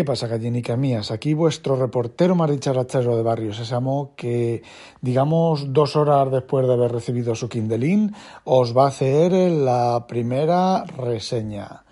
¿Qué pasa, gallinicas mías? Aquí vuestro reportero más dicharachero de Barrio Sésamo que, digamos, dos horas después de haber recibido su Kindle os va a hacer la primera reseña.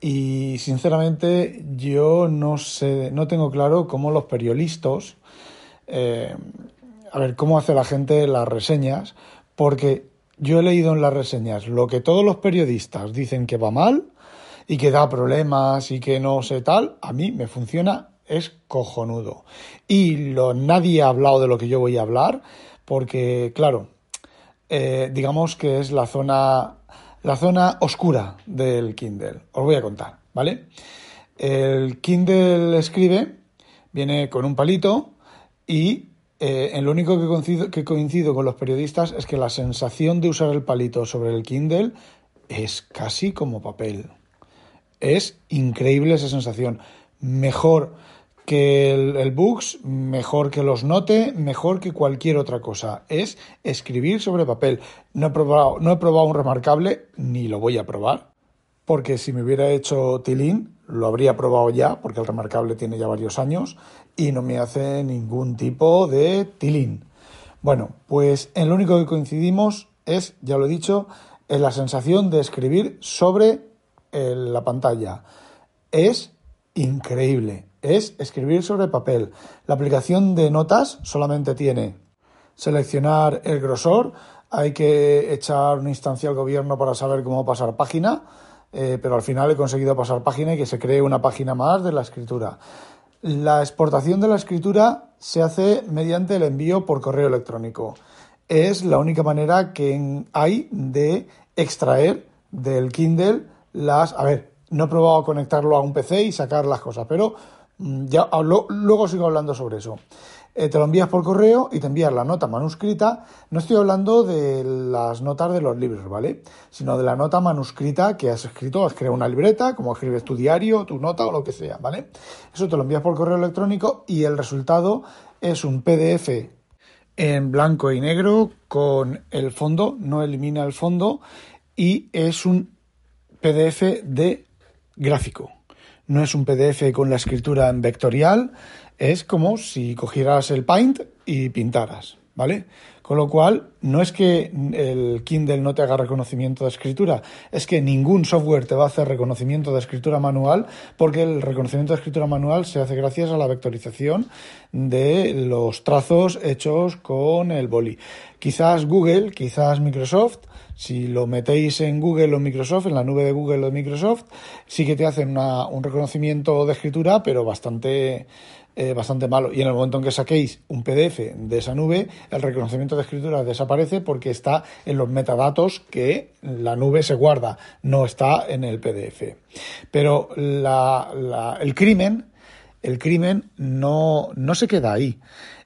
Y, sinceramente, yo no sé, no tengo claro cómo los periodistas, eh, a ver, cómo hace la gente las reseñas, porque yo he leído en las reseñas lo que todos los periodistas dicen que va mal y que da problemas y que no sé tal, a mí me funciona, es cojonudo. Y lo, nadie ha hablado de lo que yo voy a hablar, porque, claro, eh, digamos que es la zona, la zona oscura del Kindle. Os voy a contar, ¿vale? El Kindle escribe, viene con un palito y eh, en lo único que coincido, que coincido con los periodistas es que la sensación de usar el palito sobre el Kindle es casi como papel. Es increíble esa sensación. Mejor que el, Books, mejor que los Note, mejor que cualquier otra cosa. Es escribir sobre papel. No he probado, no he probado un remarcable, ni lo voy a probar, porque si me hubiera hecho Tilín, lo habría probado ya, porque el remarcable tiene ya varios años y no me hace ningún tipo de Tilín. Bueno, pues en lo único que coincidimos es, ya lo he dicho, en la sensación de escribir sobre la pantalla. Es increíble. Es escribir sobre papel. La aplicación de notas solamente tiene seleccionar el grosor. Hay que echar una instancia al gobierno para saber cómo pasar página. Eh, pero al final he conseguido pasar página y que se cree una página más de la escritura. La exportación de la escritura se hace mediante el envío por correo electrónico. Es la única manera que hay de extraer del Kindle las... A ver, no he probado a conectarlo a un PC y sacar las cosas, pero mm, ya luego sigo hablando sobre eso. Eh, te lo envías por correo y te envías la nota manuscrita. No estoy hablando de las notas de los libros, ¿vale? Sino de la nota manuscrita que has escrito. Has creado una libreta, como escribes tu diario, tu nota o lo que sea, ¿vale? Eso te lo envías por correo electrónico y el resultado es un PDF en blanco y negro con el fondo, no elimina el fondo y es un PDF de gráfico. No es un PDF con la escritura en vectorial, es como si cogieras el Paint y pintaras, ¿vale? Con lo cual, no es que el Kindle no te haga reconocimiento de escritura, es que ningún software te va a hacer reconocimiento de escritura manual, porque el reconocimiento de escritura manual se hace gracias a la vectorización de los trazos hechos con el boli. Quizás Google, quizás Microsoft, si lo metéis en Google o Microsoft, en la nube de Google o de Microsoft, sí que te hacen un reconocimiento de escritura, pero bastante, eh, bastante malo. Y en el momento en que saquéis un PDF de esa nube, el reconocimiento de escritura desaparece porque está en los metadatos que la nube se guarda, no está en el PDF. Pero el crimen, el crimen no, no se queda ahí.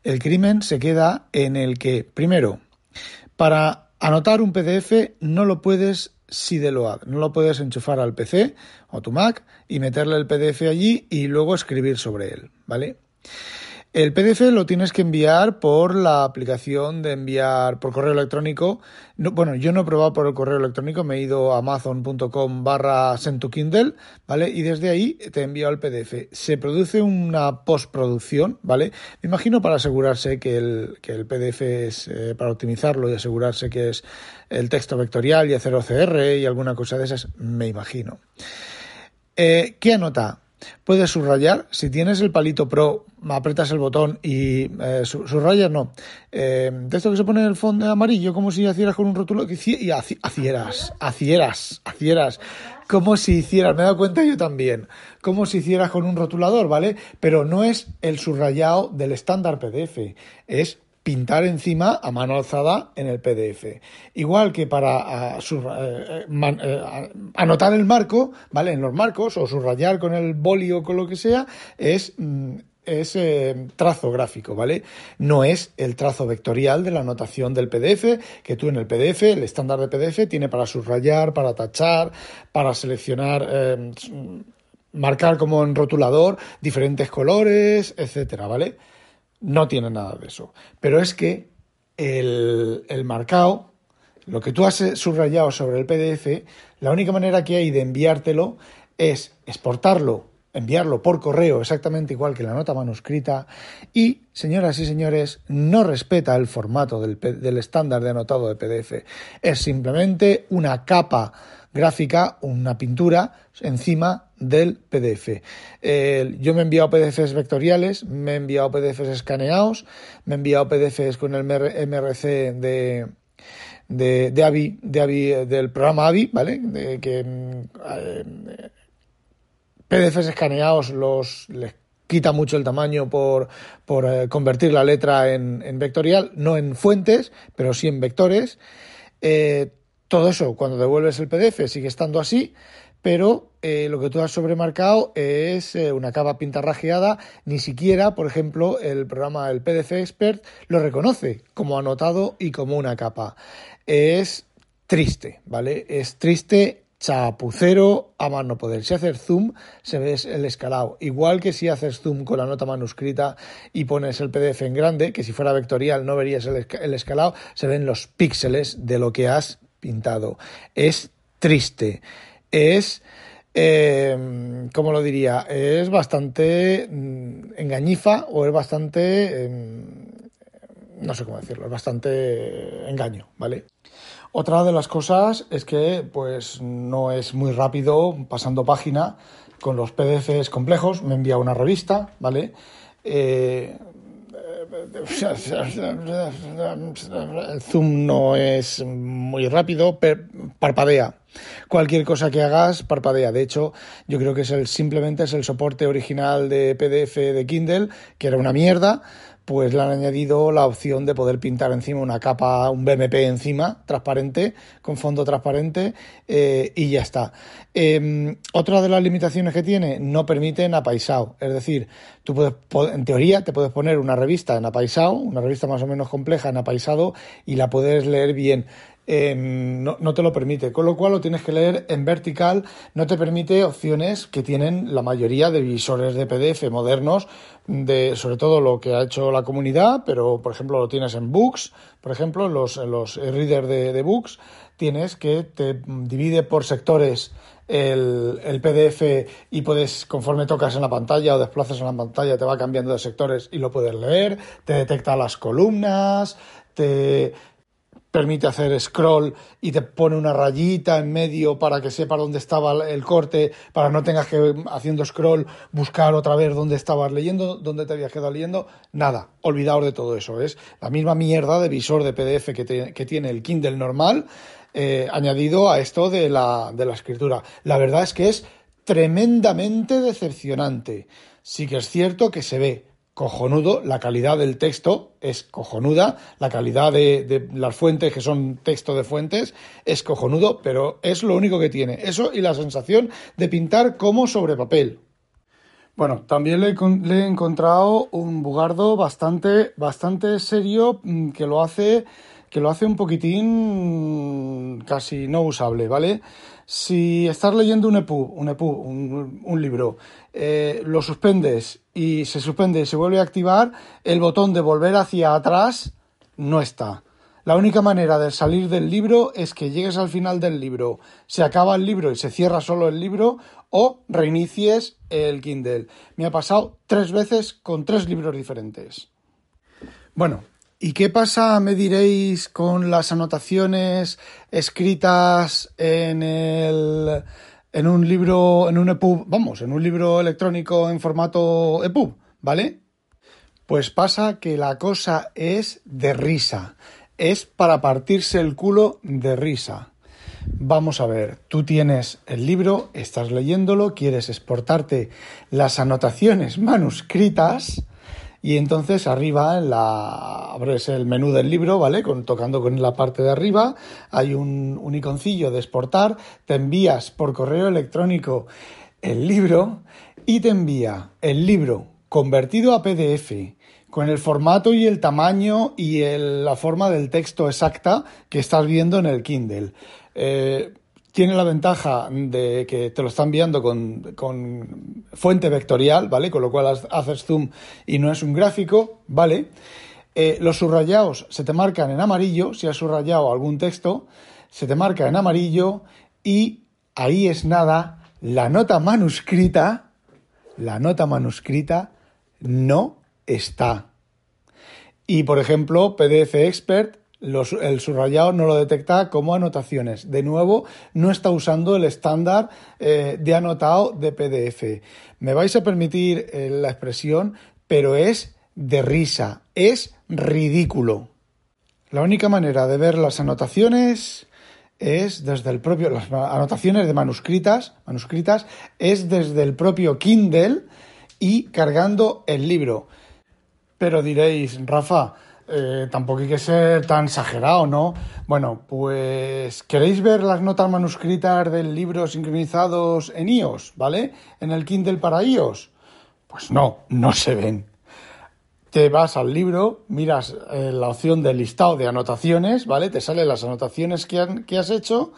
El crimen se queda en el que, primero, para Anotar un PDF no lo puedes sideload, no lo puedes enchufar al PC o tu Mac y meterle el PDF allí y luego escribir sobre él, ¿vale? El PDF lo tienes que enviar por la aplicación de enviar por correo electrónico. bueno, yo no he probado por el correo electrónico, me he ido a amazon.com barra Kindle, ¿vale? Y desde ahí te enviado el PDF. Se produce una postproducción, ¿vale? Me imagino para asegurarse que el, que el PDF es, eh, para optimizarlo y asegurarse que es el texto vectorial y hacer OCR y alguna cosa de esas, me imagino. Eh, ¿Qué anota? Puedes subrayar. Si tienes el palito Pro, apretas el botón y eh, subrayas, no. Eh, de esto que se pone en el fondo amarillo, como si hicieras con un rótulo. Y hicieras, hicieras, hicieras. Como si hicieras, me he dado cuenta yo también. Como si hicieras con un rotulador, ¿vale? Pero no es el subrayado del estándar PDF. Es pintar encima a mano alzada en el PDF. Igual que para eh, eh, anotar el marco, ¿vale? En los marcos o subrayar con el boli o con lo que sea, es mm, es eh, trazo gráfico, ¿vale? No es el trazo vectorial de la anotación del PDF, que tú en el PDF, el estándar de PDF, tiene para subrayar, para tachar, para seleccionar, marcar como en rotulador diferentes colores, etcétera, ¿vale? No tiene nada de eso. Pero es que el, el marcado, lo que tú has subrayado sobre el PDF, la única manera que hay de enviártelo es exportarlo enviarlo por correo exactamente igual que la nota manuscrita y, señoras y señores, no respeta el formato del, del estándar de anotado de PDF. Es simplemente una capa gráfica, una pintura encima del PDF. yo me he enviado PDFs vectoriales, me he enviado PDFs escaneados, me he enviado PDFs con el MRC de, de, de, AVI, de del programa AVI, ¿vale? Que eh, PDFs escaneados los les quita mucho el tamaño por, por eh, convertir la letra en, en, vectorial, no en fuentes, pero sí en vectores. Eh, todo eso, cuando devuelves el PDF, sigue estando así, pero eh, lo que tú has sobremarcado es eh, una capa pintarrajeada. Ni siquiera, por ejemplo, el programa, el PDF Expert, lo reconoce como anotado y como una capa. Es triste, ¿vale? Es triste chapucero a más no poder. Si haces zoom, se ve el escalado. Igual que si haces zoom con la nota manuscrita y pones el PDF en grande, que si fuera vectorial no verías el escalado, se ven los píxeles de lo que has pintado. Es triste. Es, eh, ¿cómo lo diría? Es bastante mm, engañifa o es bastante... Em, no sé cómo decirlo, es bastante engaño, ¿vale? Otra de las cosas es que pues no es muy rápido pasando página con los PDFs complejos. Me envía una revista, ¿vale? Eh, el zoom no es muy rápido, parpadea. Cualquier cosa que hagas, parpadea. De hecho, yo creo que es el, simplemente es el soporte original de PDF de Kindle, que era una mierda, pues le han añadido la opción de poder pintar encima una capa, un BMP encima, transparente, con fondo transparente, eh, y ya está. Em, otra de las limitaciones que tiene, no permiten apaisado. Es decir, tú puedes, en teoría, te puedes poner una revista en apaisado, una revista más o menos compleja en apaisado, y la puedes leer bien no, te lo permite, con lo cual lo tienes que leer en vertical, no te permite opciones que tienen la mayoría de visores de PDF modernos, de sobre todo lo que ha hecho la comunidad, pero por ejemplo lo tienes en Books, por ejemplo, los, los readers de, de Books, tienes que te divide por sectores el, el, PDF y puedes, conforme tocas en la pantalla o desplazas en la pantalla, te va cambiando de sectores y lo puedes leer, te detecta las columnas, te, permite hacer scroll y te pone una rayita en medio para que sepa dónde estaba el corte, para no tengas que, haciendo scroll, buscar otra vez dónde estabas leyendo, dónde te habías quedado leyendo. Nada, olvidaos de todo eso. Es la misma mierda de visor de PDF que, que tiene el Kindle normal, eh, añadido a esto de la, de la escritura. La verdad es que es tremendamente decepcionante. Sí que es cierto que se ve cojonudo, la calidad del texto es cojonuda, la calidad de, las fuentes, que son texto de fuentes, es cojonudo, pero es lo único que tiene. Eso y la sensación de pintar como sobre papel. Bueno, también le, he encontrado un bugardo bastante, bastante serio mm, que lo hace, que lo hace un poquitín casi no usable, ¿vale? Si estás leyendo un EPUB, un, EPUB, un, libro, eh, lo suspendes y se suspende y se vuelve a activar, el botón de volver hacia atrás no está. La única manera de salir del libro es que llegues al final del libro, se acaba el libro y se cierra solo el libro o reinicies el Kindle. Me ha pasado tres veces con tres libros diferentes. Bueno, ¿Y qué pasa, me diréis, con las anotaciones escritas en el en un libro, en un EPUB, vamos, en un libro electrónico en formato EPUB, ¿vale? Pues pasa que la cosa es de risa. Es para partirse el culo de risa. Vamos a ver, tú tienes el libro, estás leyéndolo, quieres exportarte las anotaciones manuscritas y entonces arriba en la abres el menú del libro, ¿vale? Tocando con la parte de arriba, hay un, un iconcillo de exportar, te envías por correo electrónico el libro y te envía el libro convertido a PDF con el formato y el tamaño y la forma del texto exacta que estás viendo en el Kindle. Eh, tiene la ventaja de que te lo está enviando con, fuente vectorial, ¿vale? Con lo cual haces zoom y no es un gráfico, ¿vale? Eh, los subrayados se te marcan en amarillo, si has subrayado algún texto, se te marca en amarillo y ahí es nada, la nota manuscrita la nota manuscrita no está. Y por ejemplo, PDF Expert, el subrayado no lo detecta como anotaciones. De nuevo, no está usando el estándar eh, de anotado de PDF. Me vais a permitir eh, la expresión, pero es de risa, es ridículo. La única manera de ver las anotaciones es desde el propio, las anotaciones de manuscritas, manuscritas, es desde el propio Kindle y cargando el libro. Pero diréis, Rafa, eh, tampoco hay que ser tan exagerado, ¿no? Bueno, pues queréis ver las notas manuscritas del libro sincronizados en iOS, ¿vale? En el Kindle para iOS. Pues no, no se ven te vas al libro, miras eh, la opción del listado de anotaciones, ¿vale? Te salen las anotaciones que, que has hecho,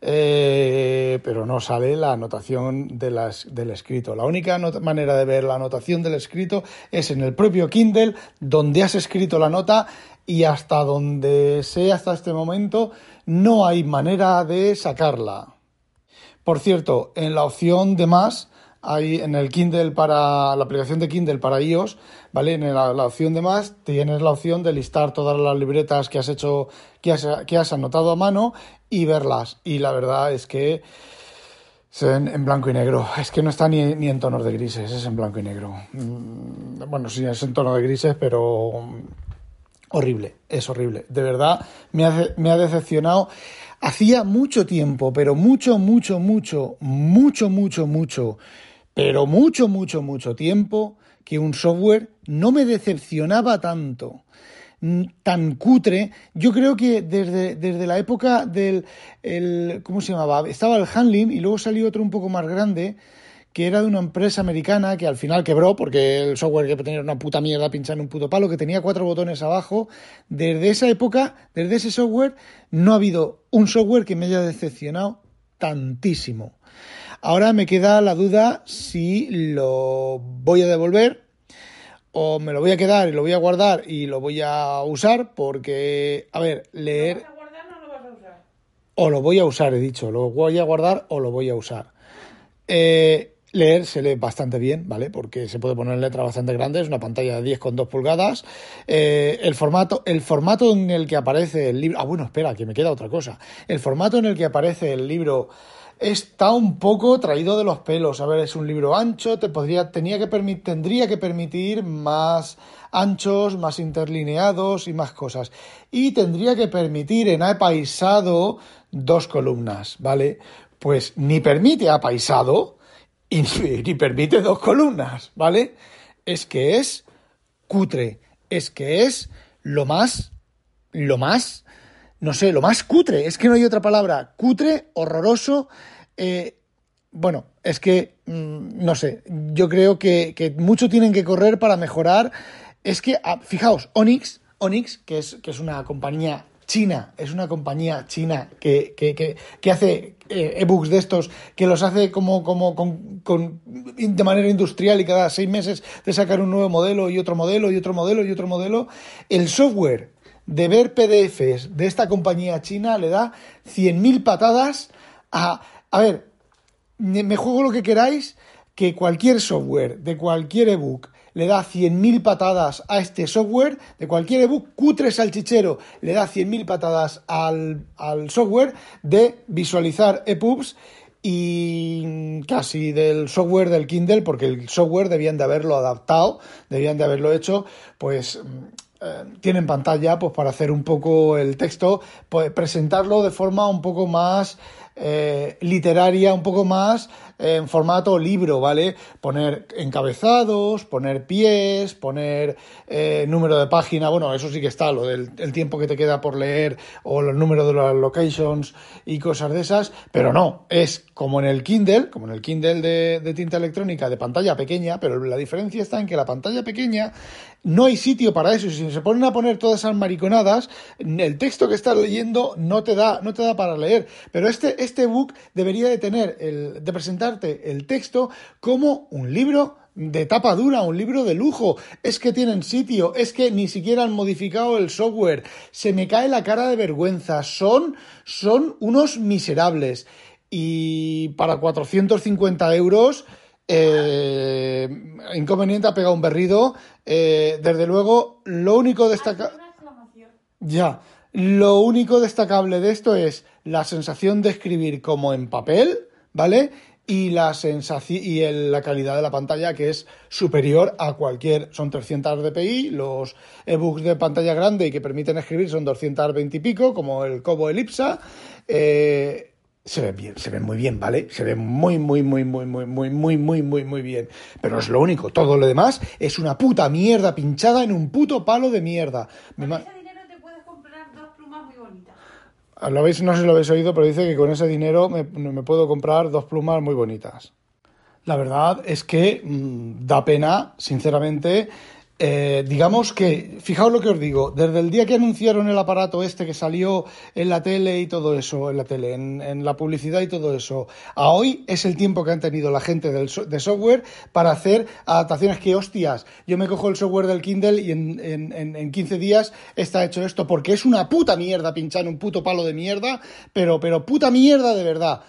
eh, pero no sale la anotación del escrito. La única manera de ver la anotación del escrito es en el propio Kindle, donde has escrito la nota y hasta donde sé hasta este momento no hay manera de sacarla. Por cierto, en la opción de más, hay en el Kindle para la aplicación de Kindle para iOS, ¿vale? En la, opción de más tienes la opción de listar todas las libretas que has hecho, que has, que has anotado a mano y verlas. Y la verdad es que se ven en blanco y negro. Es que no está ni, en tonos de grises, es en blanco y negro. Mm, bueno, sí, es en tono de grises, pero horrible, es horrible. De verdad, me ha, me ha decepcionado. Hacía mucho tiempo, pero mucho, mucho, mucho, mucho, mucho, mucho pero mucho, mucho, mucho tiempo que un software no me decepcionaba tanto, tan cutre. Yo creo que desde, desde la época del, el, ¿cómo se llamaba? Estaba el Handling y luego salió otro un poco más grande que era de una empresa americana que al final quebró porque el software que tenía una puta mierda pinchar en un puto palo, que tenía cuatro botones abajo. Desde esa época, desde ese software, no ha habido un software que me haya decepcionado tantísimo. Ahora me queda la duda si lo voy a devolver o me lo voy a quedar y lo voy a guardar y lo voy a usar porque, a ver, leer... ¿Lo vas a guardar o no lo vas a usar? O lo voy a usar, he dicho, lo voy a guardar o lo voy a usar. Eh, leer se lee bastante bien, ¿vale? Porque se puede poner letras bastante grandes, una pantalla de 10 con 2 pulgadas. Eh, el, formato, el formato en el que aparece el libro... Ah, bueno, espera, que me queda otra cosa. El formato en el que aparece el libro está un poco traído de los pelos. A ver, es un libro ancho, te podría, tenía que tendría que permitir más anchos, más interlineados y más cosas. Y tendría que permitir en apaisado dos columnas, ¿vale? Pues ni permite apaisado y ni permite dos columnas, ¿vale? Es que es cutre, es que es lo más, lo más no sé, lo más cutre, es que no hay otra palabra, cutre, horroroso. Eh, bueno, es que, mm, no sé, yo creo que, mucho tienen que correr para mejorar. Es que, ah, fijaos, Onyx, Onyx, que es, que es una compañía china, es una compañía china que, que, hace eh, ebooks de estos, que los hace como, como con, con, de manera industrial y cada seis meses de sacar un nuevo modelo y otro modelo y otro modelo y otro modelo. El software de ver PDFs de esta compañía china le da 100.000 patadas a... A ver, me juego lo que queráis, que cualquier software de cualquier ebook le da 100.000 patadas a este software, de cualquier ebook, cutre salchichero le da 100.000 patadas al, al software de visualizar EPUBs y casi del software del Kindle, porque el software debían de haberlo adaptado, debían de haberlo hecho, pues eh, tienen pantalla pues para hacer un poco el texto, pues presentarlo de forma un poco más eh, literaria, un poco más en formato libro, ¿vale? Poner encabezados, poner pies, poner eh, número de página, bueno, eso sí que está, lo del el tiempo que te queda por leer o los números de las locations y cosas de esas, pero no, es como en el Kindle, como en el Kindle de, tinta electrónica de pantalla pequeña, pero la diferencia está en que la pantalla pequeña no hay sitio para eso, si se ponen a poner todas esas mariconadas, el texto que estás leyendo no te da, no te da para leer, pero este, este book debería de tener, el, de presentar el texto como un libro de tapa dura, un libro de lujo. Es que tienen sitio, es que ni siquiera han modificado el software. Se me cae la cara de vergüenza. Son, son unos miserables. Y para 450 euros Eh, inconveniente, ha pegado un berrido. Eh, desde luego, lo único exclamación. Ya. Lo único destacable de esto es la sensación de escribir como en papel, ¿vale? Y la sensación y la calidad de la pantalla que es superior a cualquier. Son 300 dpi, los ebooks de pantalla grande y que permiten escribir son 220 y pico, como el Kobo Elipsa. Eh, se ven bien, se ven muy bien, ¿vale? Se ven muy, muy, muy, muy, muy, muy, muy, muy, muy, muy bien. Pero es lo único. Todo lo demás es una puta mierda pinchada en un puto palo de mierda Con ma- ese dinero te puedes comprar dos plumas muy bonitas. Lo habéis, no sé si lo habéis oído, pero dice que con ese dinero me, puedo comprar dos plumas muy bonitas. La verdad es que mm, da pena, sinceramente. Eh, digamos que, fijaos lo que os digo, desde el día que anunciaron el aparato este que salió en la tele y todo eso, en la tele, en, la publicidad y todo eso, a hoy es el tiempo que han tenido la gente del de software para hacer adaptaciones que, hostias, yo me cojo el software del Kindle y en, en, en, en 15 días está hecho esto, porque es una puta mierda pinchar un puto palo de mierda, pero, pero puta mierda de verdad.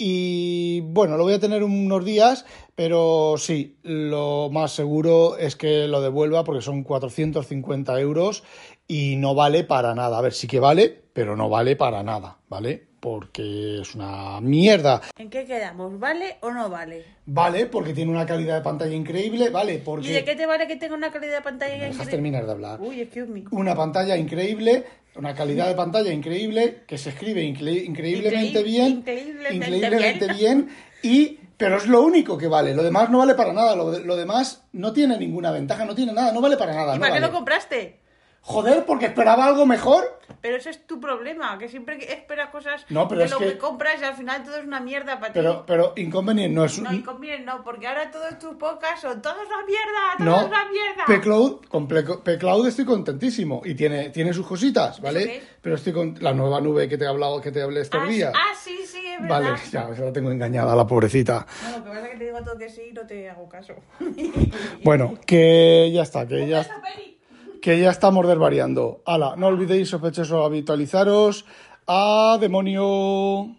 Y bueno, lo voy a tener unos días, pero sí, lo más seguro es que lo devuelva porque son 450 euros y no vale para nada. A ver, sí que vale, pero no vale para nada, ¿vale? Porque es una mierda. ¿En qué quedamos? ¿Vale o no vale? Vale, porque tiene una calidad de pantalla increíble, vale, ¿Y de porque... qué te vale que tenga una calidad de pantalla ¿Me dejas increíble? terminar de hablar? Uy, excuse me. una pantalla increíble, una calidad de pantalla increíble, que se escribe incre- increíblemente Increíble- bien, increíblemente increíblemente bien. bien, y pero es lo único que vale, lo demás no vale para nada, lo, de- lo demás no tiene ninguna ventaja, no tiene nada, no vale para nada. ¿Y no para qué lo compraste? Joder, porque esperaba algo mejor. Pero ese es tu problema, que siempre que esperas cosas No, pero de es lo que... que- compras y al final todo es una mierda para Pero, ti. pero inconveniente no es No, un- y conviene no, porque ahora todos tus podcasts son todos una mierda, todos No, una mierda. P-Cloud, con P-Cloud estoy contentísimo y tiene, tiene sus cositas, ¿vale? qué? Pero estoy con la nueva nube que te he hablado, que te hablé estos ah, días. ah, sí, sí, es verdad. Vale, ya, se la tengo engañada, la pobrecita. No, lo que pasa es que te digo todo que sí y no te hago caso. Bueno, que ya está, que ya, Esa peli. Que ya estamos desvariando. Hala, no olvidéis, sospechosos, habitualizaros. ¡A demonio!